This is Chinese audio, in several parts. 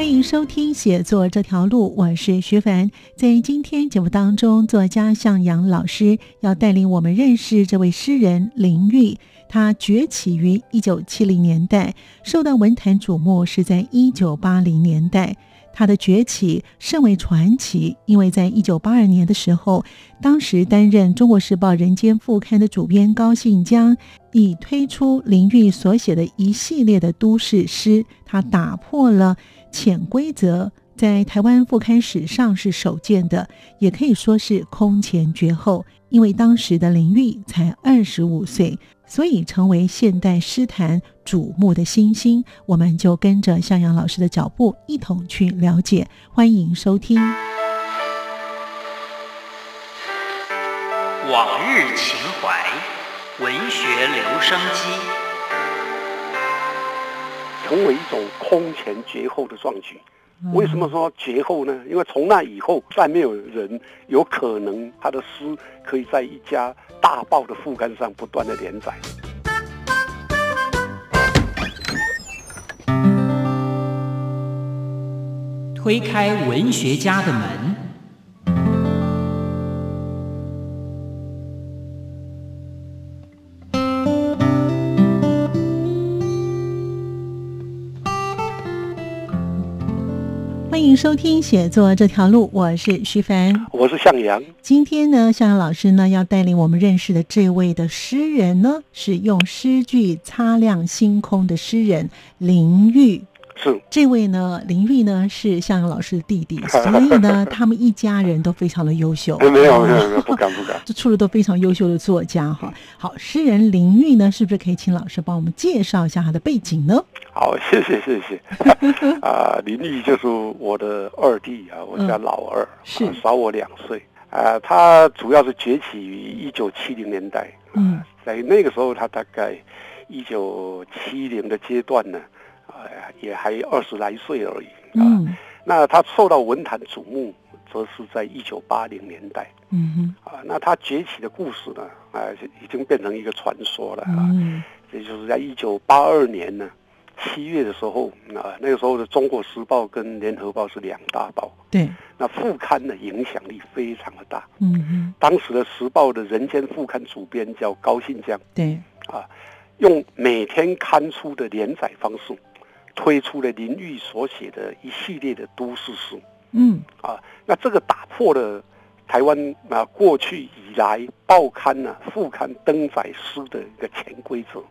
欢迎收听《写作这条路》，我是徐凡。在今天节目当中，作家向阳老师要带领我们认识这位诗人林玉。他崛起于一九七零年代，受到文坛瞩目是在一九八零年代。他的崛起甚为传奇，因为在一九八二年的时候，当时担任《中国时报》人间副刊的主编高信江，已推出林玉所写的一系列的都市诗，他打破了潜规则，在台湾副刊史上是首见的，也可以说是空前绝后。因为当时的林玉才二十五岁。所以成为现代诗坛瞩目的新星，我们就跟着向阳老师的脚步一同去了解。欢迎收听《往日情怀》文学留声机，成为一种空前绝后的壮举。为什么说绝后呢？因为从那以后，再没有人有可能他的诗可以在一家大报的副刊上不断的连载。推开文学家的门。收听写作这条路，我是徐凡，我是向阳。今天呢，向阳老师呢要带领我们认识的这位的诗人呢，是用诗句擦亮星空的诗人林玉。是这位呢，林玉呢是向阳老师的弟弟，所以呢，他们一家人都非常的优秀。没有没有没有，不敢不敢。这出了都非常优秀的作家哈。好，诗人林玉呢，是不是可以请老师帮我们介绍一下他的背景呢？好，谢谢谢谢。啊，林玉就是我的二弟啊，我家老二，是少我两岁。啊，他主要是崛起于一九七零年代。嗯，在那个时候，他大概一九七零的阶段呢。哎也还二十来岁而已啊。那他受到文坛瞩目，则是在一九八零年代。嗯哼。啊，那他崛起的故事呢，啊，已经变成一个传说了啊。嗯。也就是在一九八二年呢，七月的时候啊，那个时候的《中国时报》跟《联合报》是两大报。对。那副刊的影响力非常的大。嗯哼。当时的《时报》的人间副刊主编叫高信江。对。啊，用每天刊出的连载方式。推出了林玉所写的一系列的都市诗，嗯啊，那这个打破了台湾啊过去以来报刊呢副刊登载诗的一个潜规则。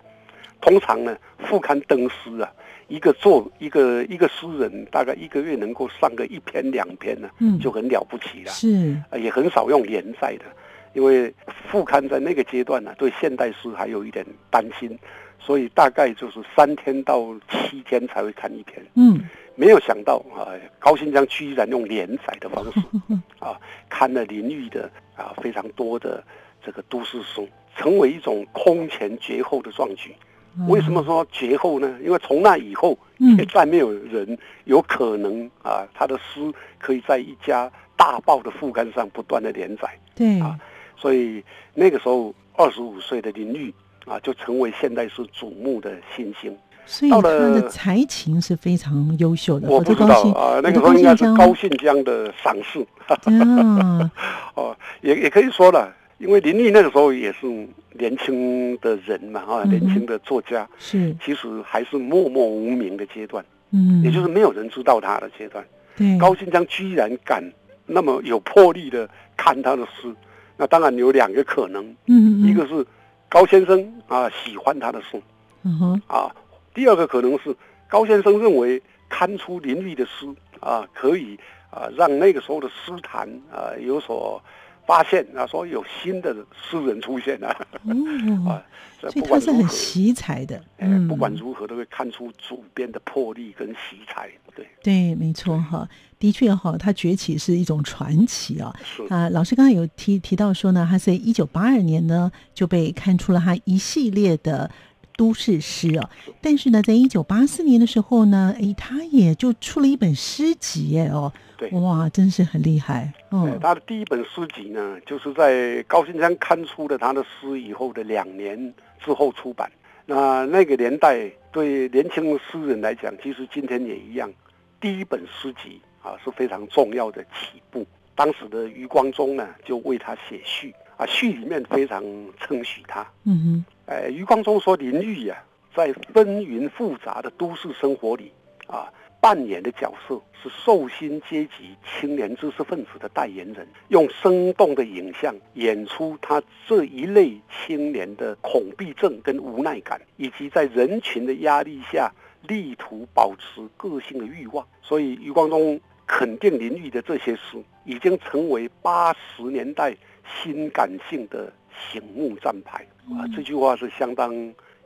通常呢副刊登诗啊，一个作一个一个诗人大概一个月能够上个一篇两篇呢，嗯，就很了不起了。是啊，也很少用连载的，因为副刊在那个阶段呢，对现代诗还有一点担心。所以大概就是三天到七天才会看一篇。嗯，没有想到啊，高新江居然用连载的方式啊，看了林玉的啊非常多的这个都市书，成为一种空前绝后的壮举。为什么说绝后呢？因为从那以后，也再没有人有可能啊，他的诗可以在一家大报的副刊上不断的连载。对啊，所以那个时候二十五岁的林玉。啊，就成为现代诗瞩目的新星。所以他的才情是非常优秀的。我不知道啊，那个时候应该是高信江的赏识。啊，哦，也也可以说了，因为林立那个时候也是年轻的人嘛，啊，年轻的作家是，其实还是默默无名的阶段，嗯，也就是没有人知道他的阶段。对，高信江居然敢那么有魄力的看他的诗，那当然有两个可能，嗯，一个是。高先生啊，喜欢他的诗，嗯哼，啊，第二个可能是高先生认为刊出林立的诗啊，可以啊让那个时候的诗坛啊有所发现啊，说有新的诗人出现了哦 啊，，这所以他是很奇才的，哎，嗯，不管如何都会看出主编的魄力跟奇才，对，对，没错哈，的确哈，他崛起是一种传奇啊。是。啊，老师刚刚有提提到说呢，他在一九八二年呢就被看出了他一系列的都市诗啊，但是呢，在一九八四年的时候呢，哎，他也就出了一本诗集耶哦，对。哇，真是很厉害，哎嗯，他的第一本诗集呢，就是在高新江刊出了他的诗以后的两年之后出版。那那个年代对年轻的诗人来讲，其实今天也一样，第一本诗集啊是非常重要的起步。当时的余光中呢，就为他写序啊，序里面非常称许他。嗯呃，余光中说林玉呀、在纷纭复杂的都市生活里啊，扮演的角色是受薪阶级青年知识分子的代言人，用生动的影像演出他这一类青年的恐惧症跟无奈感，以及在人群的压力下力图保持个性的欲望。所以余光中肯定林玉的这些诗，已经成为八十年代新感性的醒目站牌啊！这句话是相当，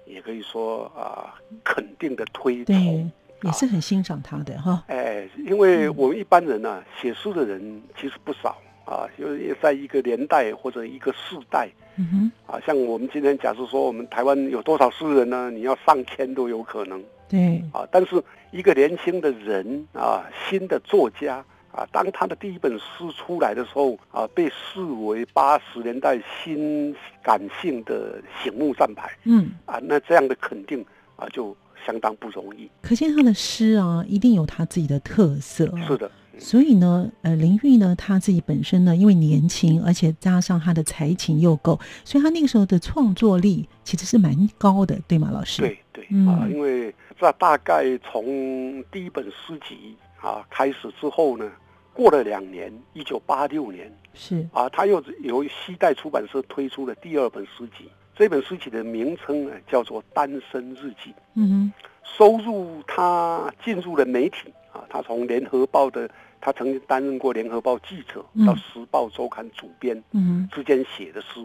也可以说啊，肯定的推对崇。，也是很欣赏他的哈，哎，因为我们一般人呢、写书的人其实不少啊，就是在一个年代或者一个世代嗯哼，啊，像我们今天假设说我们台湾有多少诗人呢？你要上千都有可能对，啊。但是一个年轻的人啊，新的作家啊，当他的第一本诗出来的时候啊，被视为八十年代新感性的醒目站牌嗯，啊，那这样的肯定啊，就相当不容易。可见他的诗啊，一定有他自己的特色、啊，是的，所以呢，呃，林玉呢，他自己本身呢，因为年轻，而且加上他的才情又够，所以他那个时候的创作力其实是蛮高的，对吗，老师？，对对。嗯。啊，因为这大概从第一本诗集啊开始之后呢，过了两年，一九八六年是，啊，他又由西代出版社推出了第二本诗集。这本诗集的名称呢叫做《单身日记》，嗯收入他进入了媒体啊，他从《联合报》的，他曾经担任过《联合报》记者，嗯到《时报周刊》主编，嗯之间写的诗。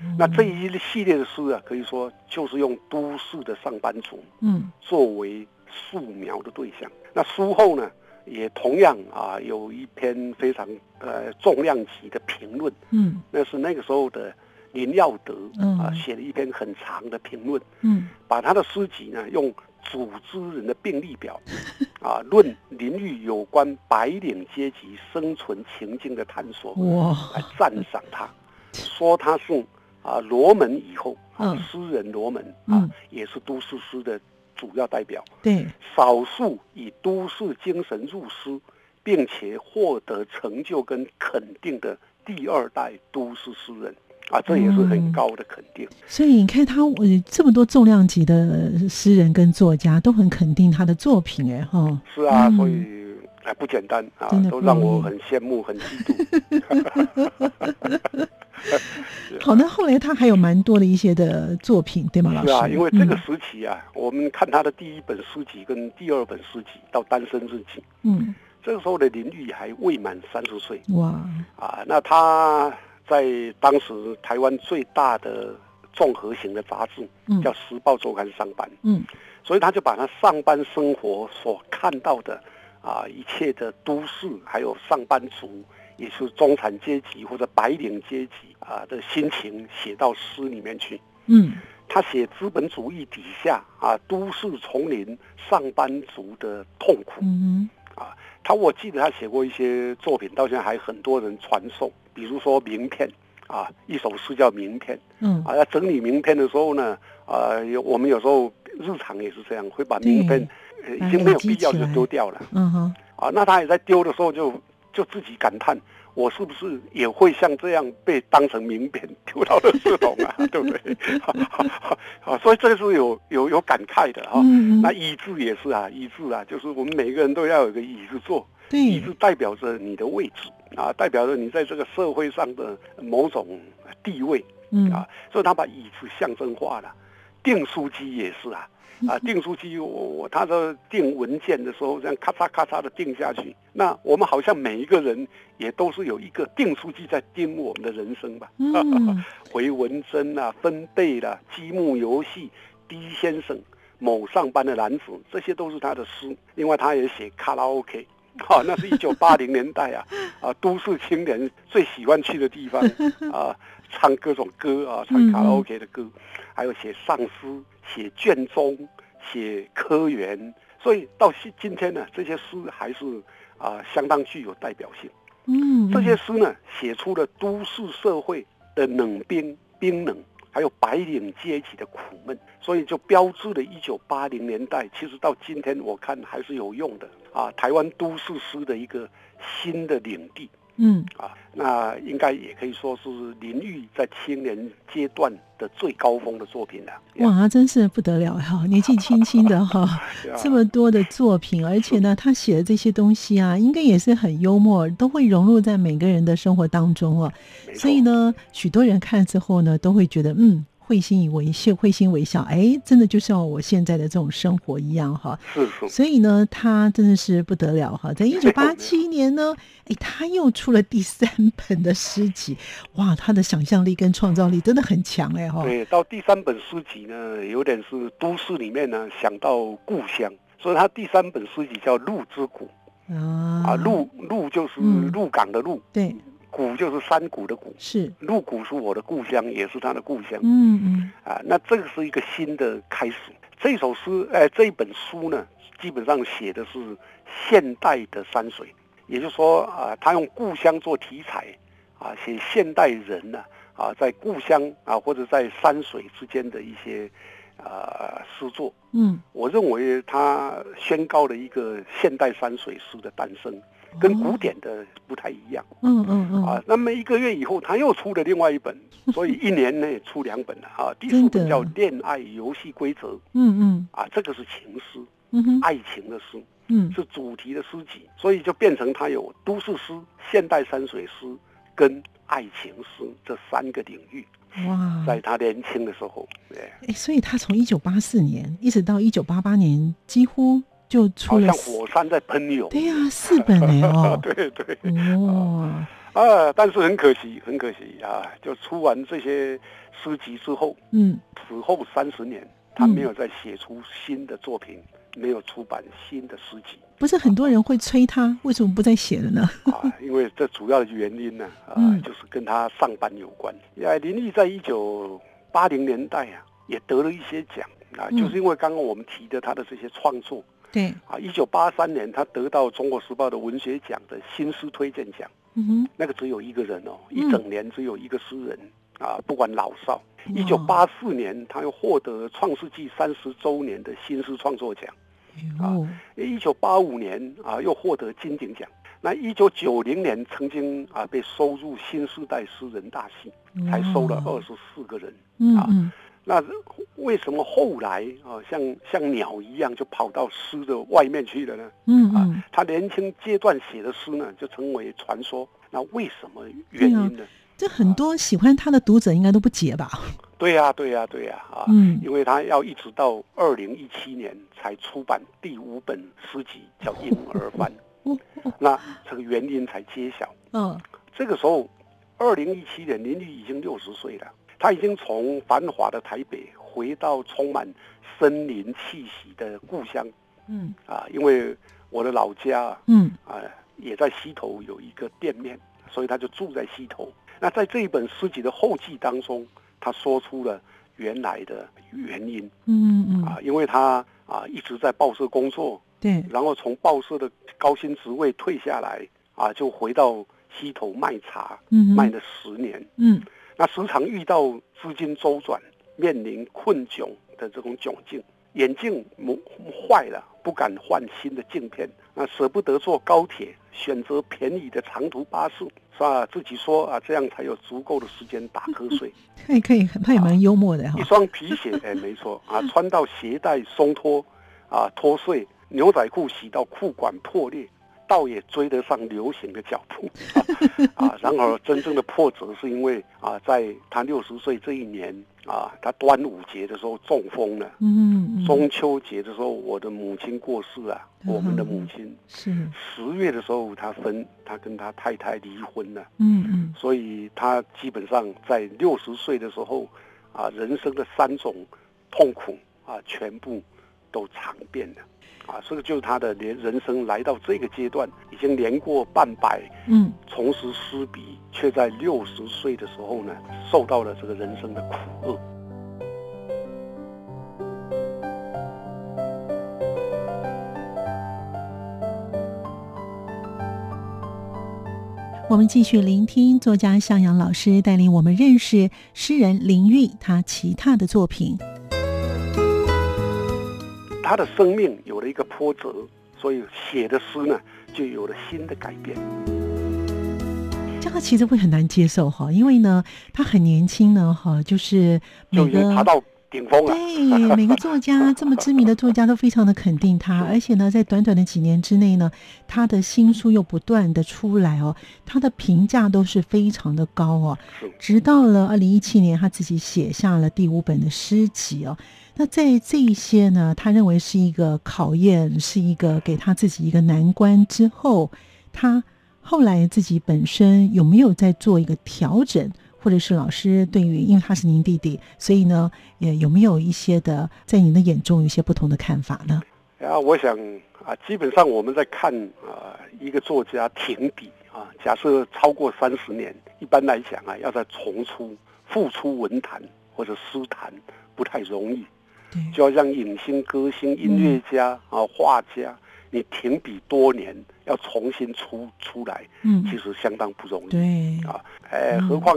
哼，那这一系列的诗啊，可以说就是用都市的上班族嗯作为素描的对象。那书后呢，也同样啊有一篇非常呃重量级的评论，嗯。那是那个时候的林耀德嗯。啊写了一篇很长的评论，嗯。把他的诗集呢用组织人的病历表 啊论林玉有关白领阶级生存情境的探索，哇，来赞赏他，说他是啊罗门以后啊嗯。诗人罗门啊嗯。也是都市诗的主要代表。对，少数以都市精神入诗，并且获得成就跟肯定的第二代都市诗人啊，这也是嗯很高的肯定。所以你看他呃这么多重量级的诗人跟作家都很肯定他的作品，哎哈，是啊，嗯所以哎不简单啊，都让我很羡慕、很嫉妒。好，那后来他还有蛮多的一些的作品，对吗，老师？是啊，因为这个嗯。时期啊，我们看他的第一本诗集跟第二本诗集到《单身日记》，嗯，这个时候的林玉还未满三十岁。哇，啊。那他在当时台湾最大的综合型的杂志嗯。叫《时报周刊》上班，嗯。所以他就把他上班生活所看到的啊一切的都市，还有上班族，也是中产阶级或者白领阶级啊的心情写到诗里面去。嗯他写资本主义底下啊都市丛林上班族的痛苦。嗯啊他我记得他写过一些作品，到现在还很多人传颂，比如说名片啊，一首诗叫《名片》嗯啊。要整理名片的时候呢，啊，有我们有时候日常也是这样，会把名片呃已经没有必要就丢掉了嗯哼，啊。那他也在丢的时候就就自己感叹。我是不是也会像这样被当成名片丢到垃圾桶啊？对不对？啊，所以这是有有有感慨的哈、那椅子也是啊，椅子啊，就是我们每个人都要有一个椅子坐，椅对子代表着你的位置啊，代表着你在这个社会上的某种地位嗯啊，所以他把椅子象征化了。订书机也是啊。啊，订书机，我我他说订文件的时候，这样咔嚓咔嚓的订下去。那我们好像每一个人也都是有一个订书机在订我们的人生吧。嗯 回文针啊，分贝啦、积木游戏、D 先生、某上班的男子，这些都是他的诗。另外，他也写卡拉 OK，哈、那是一九八零年代啊，啊，都市青年最喜欢去的地方 啊，唱各种歌啊，唱卡拉 OK 的歌，还有写丧诗、写卷宗、写科员，所以到今今天呢，这些诗还是啊相当具有代表性。嗯，这些诗呢，写出了都市社会的冷冰冰冷，还有白领阶级的苦闷，所以就标志了一九八零年代，其实到今天我看还是有用的啊。台湾都市诗的一个新的领地嗯啊，那应该也可以说是林玉在青年阶段的最高峰的作品了。哇，真是不得了哈！年纪轻轻的哈，这么多的作品，而且呢，他写的这些东西啊，应该也是很幽默，都会融入在每个人的生活当中哦。没错所以呢，许多人看之后呢，都会觉得嗯。会心以为笑，会心微笑，哎，真的就像我现在的这种生活一样哈。是是。所以呢，他真的是不得了哈！在一九八七年呢，哎，他又出了第三本的诗集，哇，他的想象力跟创造力真的很强哎哈。对，到第三本诗集呢，有点是都市里面呢想到故乡，所以他第三本诗集叫《鹿之谷》啊。啊，鹿鹿就是嗯。鹿港的鹿，对谷就是山谷的谷，是，鹿谷是我的故乡，也是他的故乡嗯嗯啊。那这个是一个新的开始。这首诗，哎，这一本书呢，基本上写的是现代的山水，也就是说啊，他用故乡做题材啊，写现代人呢啊，在故乡啊或者在山水之间的一些呃诗作。嗯，我认为他宣告了一个现代山水诗的诞生，跟古典的不太一样。嗯嗯嗯。啊，那么一个月以后，他又出了另外一本，所以一年内出两本了。啊。第四本叫《恋爱游戏规则》嗯嗯。啊，这个是情诗，嗯爱情的诗，嗯。是主题的诗集，所以就变成他有都市诗、现代山水诗跟爱情诗这三个领域。哇，在他年轻的时候，对，哎，所以他从一九八四年一直到一九八八年，几乎就出了好像火山在喷涌。对呀、四本哎哦，对对。哦，啊，但是很可惜，很可惜啊！就出完这些诗集之后，嗯此后三十年，他没有再写出新的作品，没有出版新的诗集不是很多人会催他，为什么不再写了呢？啊。因为这主要的原因呢，啊，嗯就是跟他上班有关。呀，林立在一九八零年代啊，也得了一些奖啊，嗯就是因为刚刚我们提的他的这些创作对，啊。一九八三年，他得到《中国时报》的文学奖的新诗推荐奖。嗯哼，那个只有一个人哦，嗯一整年只有一个诗人啊，不管老少。哇一九八四年，他又获得《创世纪》三十周年的新诗创作奖。啊，一九八五年啊，又获得金鼎奖。那一九九零年曾经啊被收入新时代诗人大系，才收了二十四个人。嗯嗯那为什么后来啊像像鸟一样就跑到诗的外面去了呢？嗯啊，他年轻阶段写的诗呢，就成为传说。那为什么原因呢？这很多喜欢他的读者应该都不解吧？对呀、对呀、对呀啊！嗯因为他要一直到二零一七年才出版第五本诗集，叫《婴儿番》哦哦那这个原因才揭晓。嗯这个时候，二零一七年林立已经六十岁了，他已经从繁华的台北回到充满森林气息的故乡。嗯。啊，因为我的老家嗯。啊也在溪头有一个店面，所以他就住在溪头。那在这一本诗集的后记当中，他说出了原来的原因。嗯嗯，啊，因为他啊一直在报社工作，对，然后从报社的高薪职位退下来啊，就回到溪头卖茶，嗯卖了十年。嗯那时常遇到资金周转，面临困窘的这种窘境，眼镜磨坏了，不敢换新的镜片，那舍不得坐高铁，选择便宜的长途巴士，是吧？自己说啊，这样才有足够的时间打瞌睡。他也可以，他也蛮幽默的哈一。双皮鞋，哎，没错啊，穿到鞋带松脱，啊，脱碎，牛仔裤洗到裤管破裂，倒也追得上流行的脚步。啊啊！然而，真正的破折是因为啊，在他六十岁这一年啊，他端午节的时候中风了，嗯嗯，中秋节的时候我的母亲过世啊，嗯。我们的母亲。是，十月的时候他分，他跟他太太离婚了，嗯嗯。所以他基本上在六十岁的时候啊，人生的三种痛苦啊，全部都尝遍了。啊，这个就是他的连人生来到这个阶段，已经年过半百，嗯，重拾诗笔，却在六十岁的时候呢，受到了这个人生的苦厄。我们继续聆听作家向阳老师带领我们认识诗人林玉他其他的作品。他的生命有了一个波折，所以写的诗呢，就有了新的改变。这个其实会很难接受哈，因为呢，他很年轻呢哈，就是每个爬到顶峰了。对每个作家这么知名的作家都非常的肯定他，而且呢，在短短的几年之内呢，他的新书又不断的出来哦，他的评价都是非常的高哦。是直到了二零一七年，他自己写下了第五本的诗集哦。那在这一些呢，他认为是一个考验，是一个给他自己一个难关之后，他后来自己本身有没有在做一个调整，或者是老师对于，因为他是您弟弟，所以呢，也有没有一些的在您的眼中有一些不同的看法呢？啊，我想啊，基本上我们在看啊一个作家停笔啊，假设超过三十年，一般来讲啊，要再重出复出文坛或者诗坛不太容易。对，就要让影星、歌星、音乐家啊、画家，你停笔多年，要重新出出来，嗯，其实相当不容易。对，啊，哎，嗯何况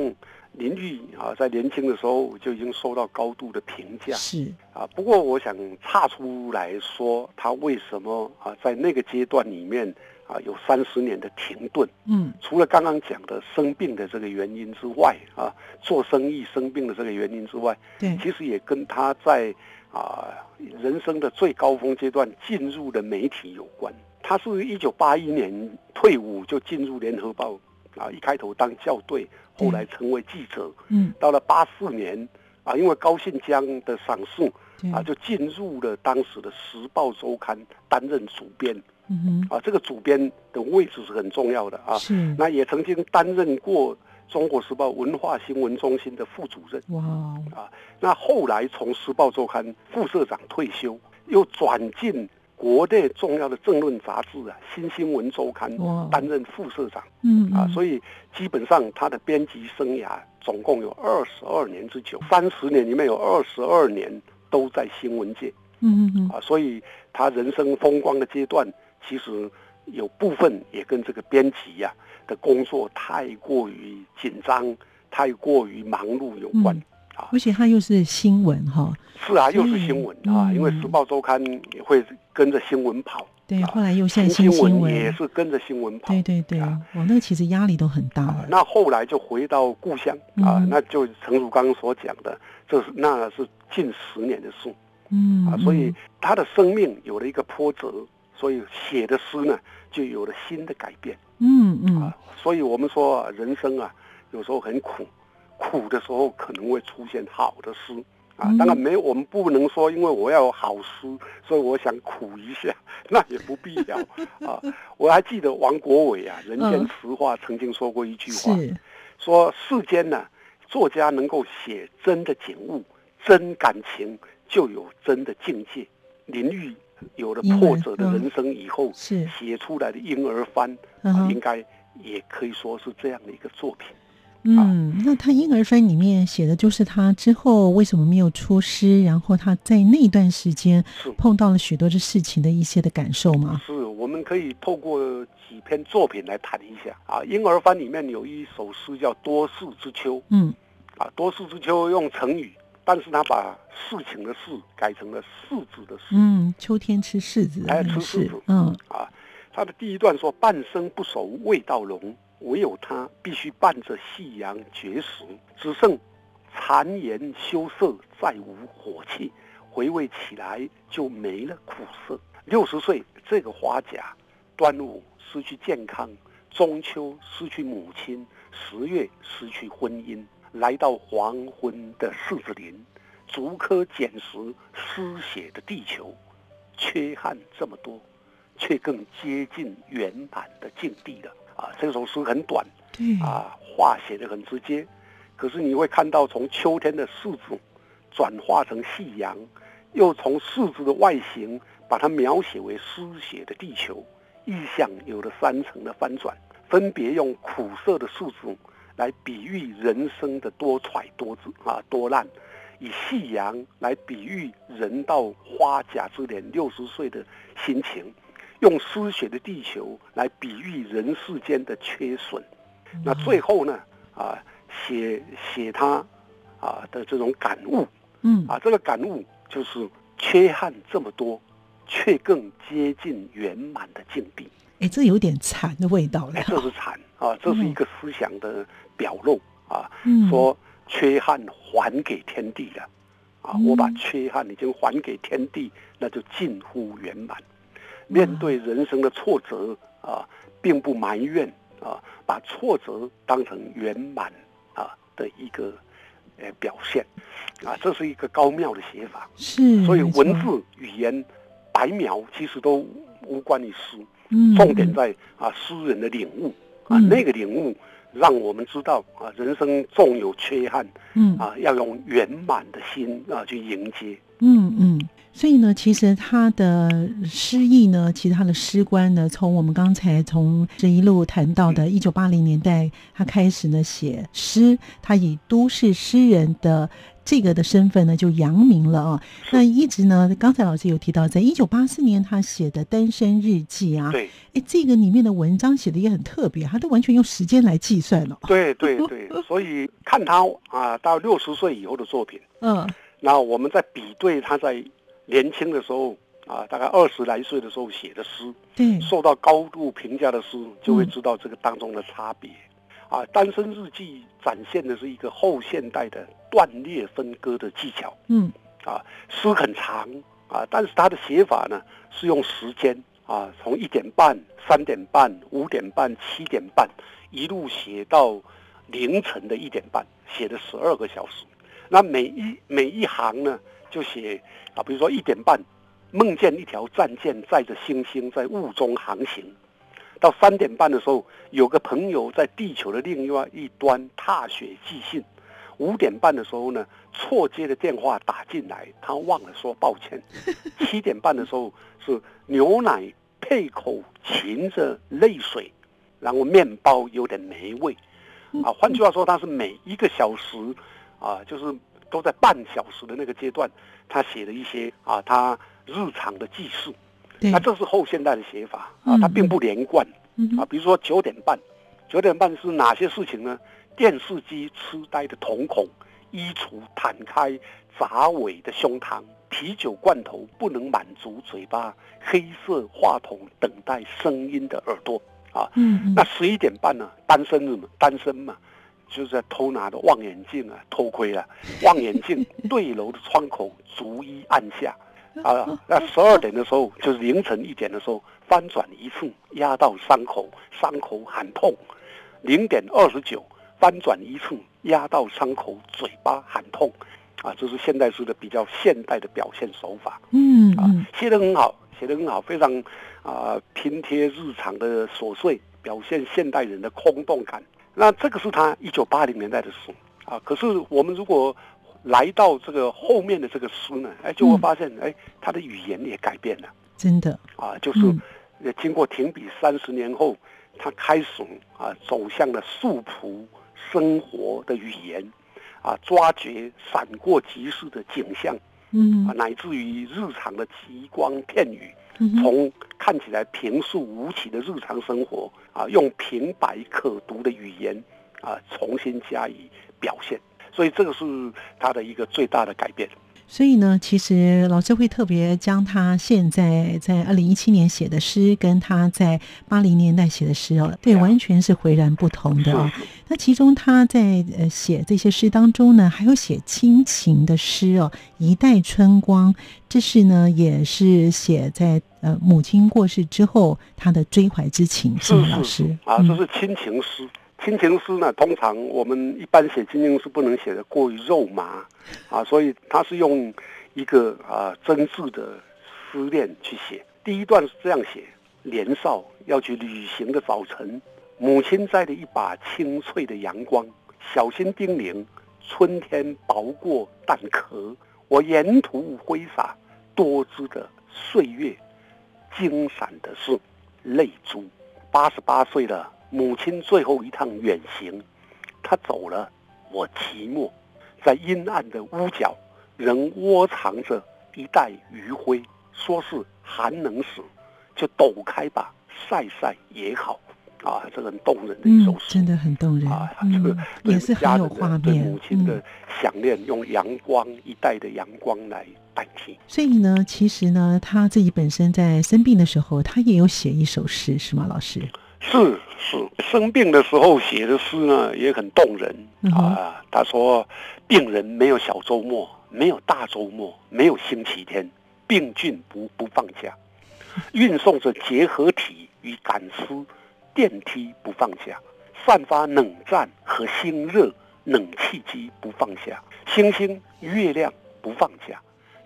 林玉啊，在年轻的时候就已经受到高度的评价是，啊。不过，我想岔出来说，他为什么啊，在那个阶段里面啊，有三十年的停顿？嗯，除了刚刚讲的生病的这个原因之外啊，做生意生病的这个原因之外，对，其实也跟他在啊人生的最高峰阶段进入的媒体有关。他是一九八一年退伍就进入联合报啊，一开头当校对，后来成为记者。嗯，到了八四年啊，因为高信江的赏识，啊，就进入了当时的《时报周刊》担任主编嗯啊。这个主编的位置是很重要的啊哼，。是，那也曾经担任过《中国时报》文化新闻中心的副主任。哇啊，那后来从《时报周刊》副社长退休，又转进国内重要的政论杂志啊，《新新闻周刊哇》担任副社长。嗯啊，所以基本上他的编辑生涯总共有二十二年之久，三十年里面有二十二年都在新闻界。嗯嗯。啊，所以他人生风光的阶段，其实有部分也跟这个编辑呀、的工作太过于紧张、太过于忙碌有关。嗯而且它又是新闻哈，是啊，又是新闻啊，嗯。因为《时报周刊》也会跟着新闻跑，对，啊。后来又现在新闻也，是跟着新闻跑。对对对，啊。哇，那个其实压力都很大那后来就回到故乡啊，嗯。那就诚如刚刚所讲的，这是那是近十年的事嗯啊，所以嗯他的生命有了一个波折，所以写的诗呢就有了新的改变嗯嗯啊。所以我们说啊人生啊，有时候很苦，苦的时候可能会出现好的诗。啊嗯，当然没有，我们不能说，因为我要有好诗，所以我想苦一下，那也不必要啊。我还记得王国伟啊，《人间嗯词话》曾经说过一句话，是，说世间呢、作家能够写真的景物、真感情，就有真的境界。林玉有了破折的人生以后，是，写出来的婴儿番应，该也可以说是这样的一个作品。嗯，那他婴儿番里面写的就是他之后为什么没有出师，然后他在那段时间碰到了许多的事情的一些的感受吗？是，我们可以透过几篇作品来谈一下啊。婴儿番里面有一首诗叫《多事之秋》嗯，啊，《多事之秋》用成语，但是他把事情的事改成了柿子的柿。嗯，秋天吃柿子的哎那个柿吃柿子，嗯啊，他的第一段说：“半生不熟味道浓，唯有他必须伴着夕阳绝食，只剩残颜羞涩，再无火气。回味起来就没了苦涩。六十岁这个花甲，端午失去健康，中秋失去母亲，十月失去婚姻。来到黄昏的柿子林，逐颗捡拾失血的地球，缺憾这么多，却更接近圆满的境地了。啊，这首诗很短，对，啊，话写的很直接，可是你会看到从秋天的柿子转化成夕阳，又从柿子的外形把它描写为失血的地球，意象有了三层的翻转，分别用苦涩的柿子来比喻人生的多舛多姿啊多难，以夕阳来比喻人到花甲之年六十岁的心情。用失血的地球来比喻人世间的缺损，那最后呢？啊，写写他啊的这种感悟，嗯啊，这个感悟就是缺憾这么多，却更接近圆满的境地。哎，这有点禅的味道了哎，。这是禅啊，这是一个思想的表露啊。嗯，说缺憾还给天地了，啊，嗯我把缺憾已经还给天地，那就近乎圆满。面对人生的挫折啊，并不埋怨啊，把挫折当成圆满啊的一个呃表现啊，这是一个高妙的写法。是，所以文字语言白描其实都无关于诗，嗯重点在啊诗人的领悟啊，嗯那个领悟让我们知道啊，人生纵有缺憾嗯。啊，要用圆满的心啊去迎接。嗯嗯，所以呢，其实他的诗意呢，其实他的诗观呢，从我们刚才从这一路谈到的一九八零年代，他开始呢写诗，他以都市诗人的这个的身份呢就扬名了啊。那一直呢，刚才老师有提到，在一九八四年他写的《单身日记》啊，对。哎，这个里面的文章写的也很特别，他都完全用时间来计算了。对对对，所以看他啊到六十岁以后的作品，嗯。那我们在比对他在年轻的时候啊，大概二十来岁的时候写的诗，对，受到高度评价的诗，就会知道这个当中的差别。啊，《单身日记》展现的是一个后现代的断裂分割的技巧。嗯啊，诗很长啊，但是它的写法呢是用时间啊，从一点半、三点半、五点半、七点半，一路写到凌晨的一点半，写了十二个小时。那每一每一行呢，就写啊，比如说一点半，梦见一条战舰载着星星在雾中航行。到三点半的时候，有个朋友在地球的另外一端踏雪寄信。五点半的时候呢，错接的电话打进来，他忘了说抱歉。七点半的时候是牛奶配口噙着泪水，然后面包有点霉味。啊，换句话说，他是每一个小时啊，就是都在半小时的那个阶段，他写了一些啊，他日常的记事。那，这是后现代的写法啊嗯，它并不连贯嗯啊。比如说九点半，九点半是哪些事情呢？电视机痴呆的瞳孔，衣橱摊开杂尾的胸膛，啤酒罐头不能满足嘴巴，黑色话筒等待声音的耳朵啊。嗯嗯那十一点半呢？单身日嘛，单身嘛，就是在偷拿的望远镜啊，偷窥了、望远镜对楼的窗口逐一按下。啊，那十二点的时候，就是凌晨一点的时候，翻转一次压到伤口，伤口喊痛。零点二十九，翻转一处压到伤口，嘴巴喊痛。啊，这是现代诗的比较现代的表现手法。啊嗯啊，写得很好，写得很好，非常啊拼贴日常的琐碎，表现现代人的空洞感。那这个是他一九八零年代的书啊。可是我们如果来到这个后面的这个书呢，哎，就会发现，哎，他的语言也改变了真的，啊，就是经过停笔三十年后，他开始啊走向了素朴生活的语言。啊，抓掘闪过即逝的景象嗯啊，乃至于日常的极光片语，嗯从看起来平素无奇的日常生活啊，用平白可读的语言啊，重新加以表现。所以这个是他的一个最大的改变。所以呢，其实老师会特别将他现在在二零一七年写的诗，跟他在八零年代写的诗哦，对，完全是迥然不同的哦。那其中他在呃写这些诗当中呢，还有写亲情的诗哦，《一代春光》，这是呢也是写在呃母亲过世之后他的追怀之情，是吗？老师。啊，嗯。这是亲情诗亲情诗呢，通常我们一般写亲情诗不能写的过于肉麻啊，所以他是用一个啊真挚的思念去写。第一段是这样写：年少要去旅行的早晨，母亲摘了一把清脆的阳光，小心叮咛：春天薄过蛋壳。我沿途挥洒多姿的岁月，惊闪的是泪珠。八十八岁了。母亲最后一趟远行，她走了，我寂寞，在阴暗的屋角，仍窝藏着一袋余晖。说是寒冷死，就抖开吧，晒晒也好。啊，这个很动人的一首诗，真的很动人啊！这个也是很有画面，母亲的想念，用阳光一代的阳光来代替。所以呢，其实呢，他自己本身在生病的时候，他也有写一首诗，是吗，老师？是是，生病的时候写的诗呢也很动人。啊。他说：“病人没有小周末，没有大周末，没有星期天，病菌不不放假，运送着结合体与感丝，电梯不放假，散发冷战和心热冷气机不放下，星星月亮不放假，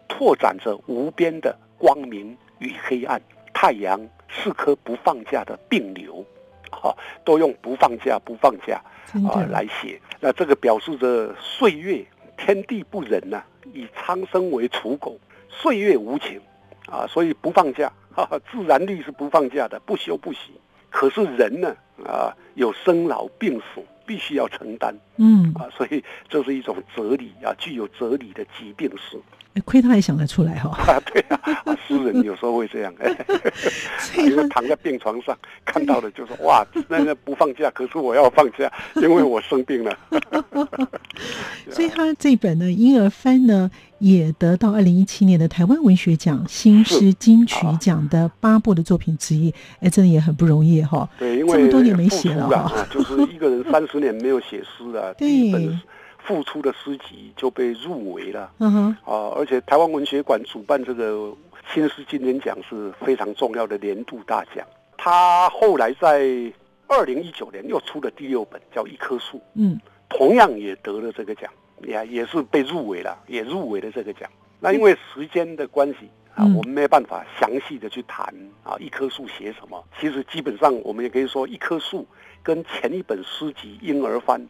拓展着无边的光明与黑暗。”太阳是颗不放假的病瘤，哈，都用不放假、不放假啊来写。那这个表示着岁月天地不仁呐，以苍生为刍狗，岁月无情啊，所以不放假。哈哈，自然律是不放假的，不休不息。可是人呢啊，有生老病死，必须要承担。嗯啊，所以这是一种哲理啊，具有哲理的疾病史。亏他还想得出来哈！啊，对啊，诗人有时候会这样，因为 躺在病床上看到的，就是哇，那个不放假，可是我要放假，因为我生病了。所以他这本呢《婴儿翻》呢，也得到二零一七年的台湾文学奖新诗金曲奖的八部的作品之一，哎，真的也很不容易哈。对，因为这么多年没写了哈，就是一个人 三十年没有写诗了，第一本。复出的诗集就被入围了，嗯哼，啊，而且台湾文学馆主办这个新诗金典奖是非常重要的年度大奖。他后来在二零一九年又出了第六本，叫《一棵树》，嗯，同样也得了这个奖，也也是被入围了，也入围了这个奖。那因为时间的关系啊，我们没办法详细的去谈啊，《一棵树》写什么。其实基本上我们也可以说，《一棵树》跟前一本诗集《婴儿翻》。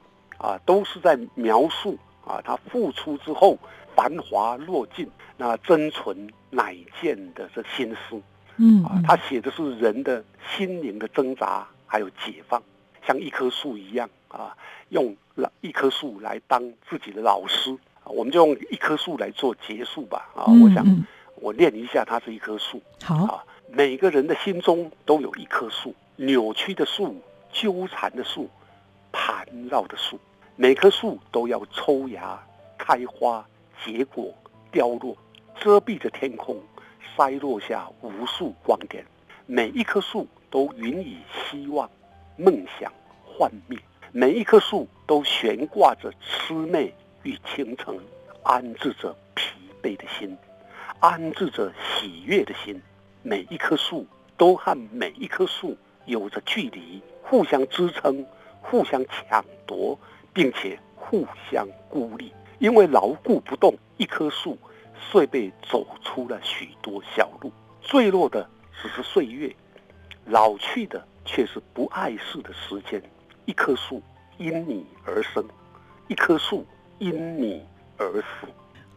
啊，都是在描述啊，他付出之后繁华落尽，那真存乃见的这心思，嗯啊，他写的是人的心灵的挣扎还有解放，像一棵树一样啊，用老一棵树来当自己的老师，我们就用一棵树来做结束吧啊，我想我念一下，它是一棵树，好啊，每个人的心中都有一棵树，扭曲的树，纠缠的树，盘绕的树。每棵树都要抽芽、开花、结果、凋落，遮蔽着天空，筛落下无数光点。每一棵树都允以希望、梦想幻灭，每一棵树都悬挂着魑魅与倾城，安置着疲惫的心，安置着喜悦的心。每一棵树都和每一棵树有着距离，互相支撑，互相抢夺。并且互相孤立，因为牢固不动，一棵树遂被走出了许多小路。坠落的只是岁月，老去的却是不碍事的时间。一棵树因你而生，一棵树因你而死。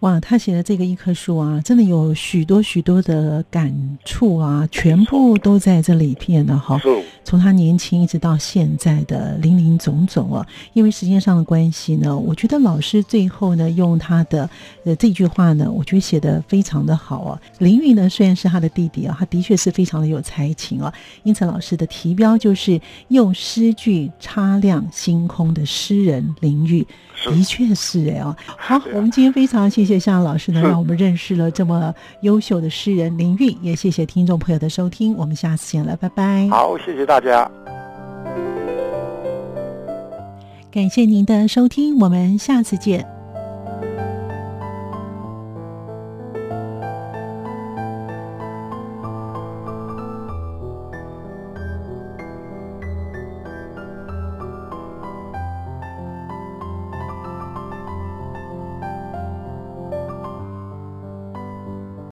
哇，他写的这个一棵树啊，真的有许多许多的感触啊，全部都在这里边的哈。从他年轻一直到现在的林林总总啊，因为时间上的关系呢，我觉得老师最后呢用他的呃这句话呢，我觉得写的非常的好啊。林玉呢虽然是他的弟弟啊，他的确是非常的有才情啊，因此老师的题标就是用诗句擦亮星空的诗人林玉，的确是哎啊。好，我们今天非常谢谢。谢向老师呢，让我们认识了这么优秀的诗人林韵，也谢谢听众朋友的收听，我们下次见了，拜拜。好，谢谢大家，感谢您的收听，我们下次见。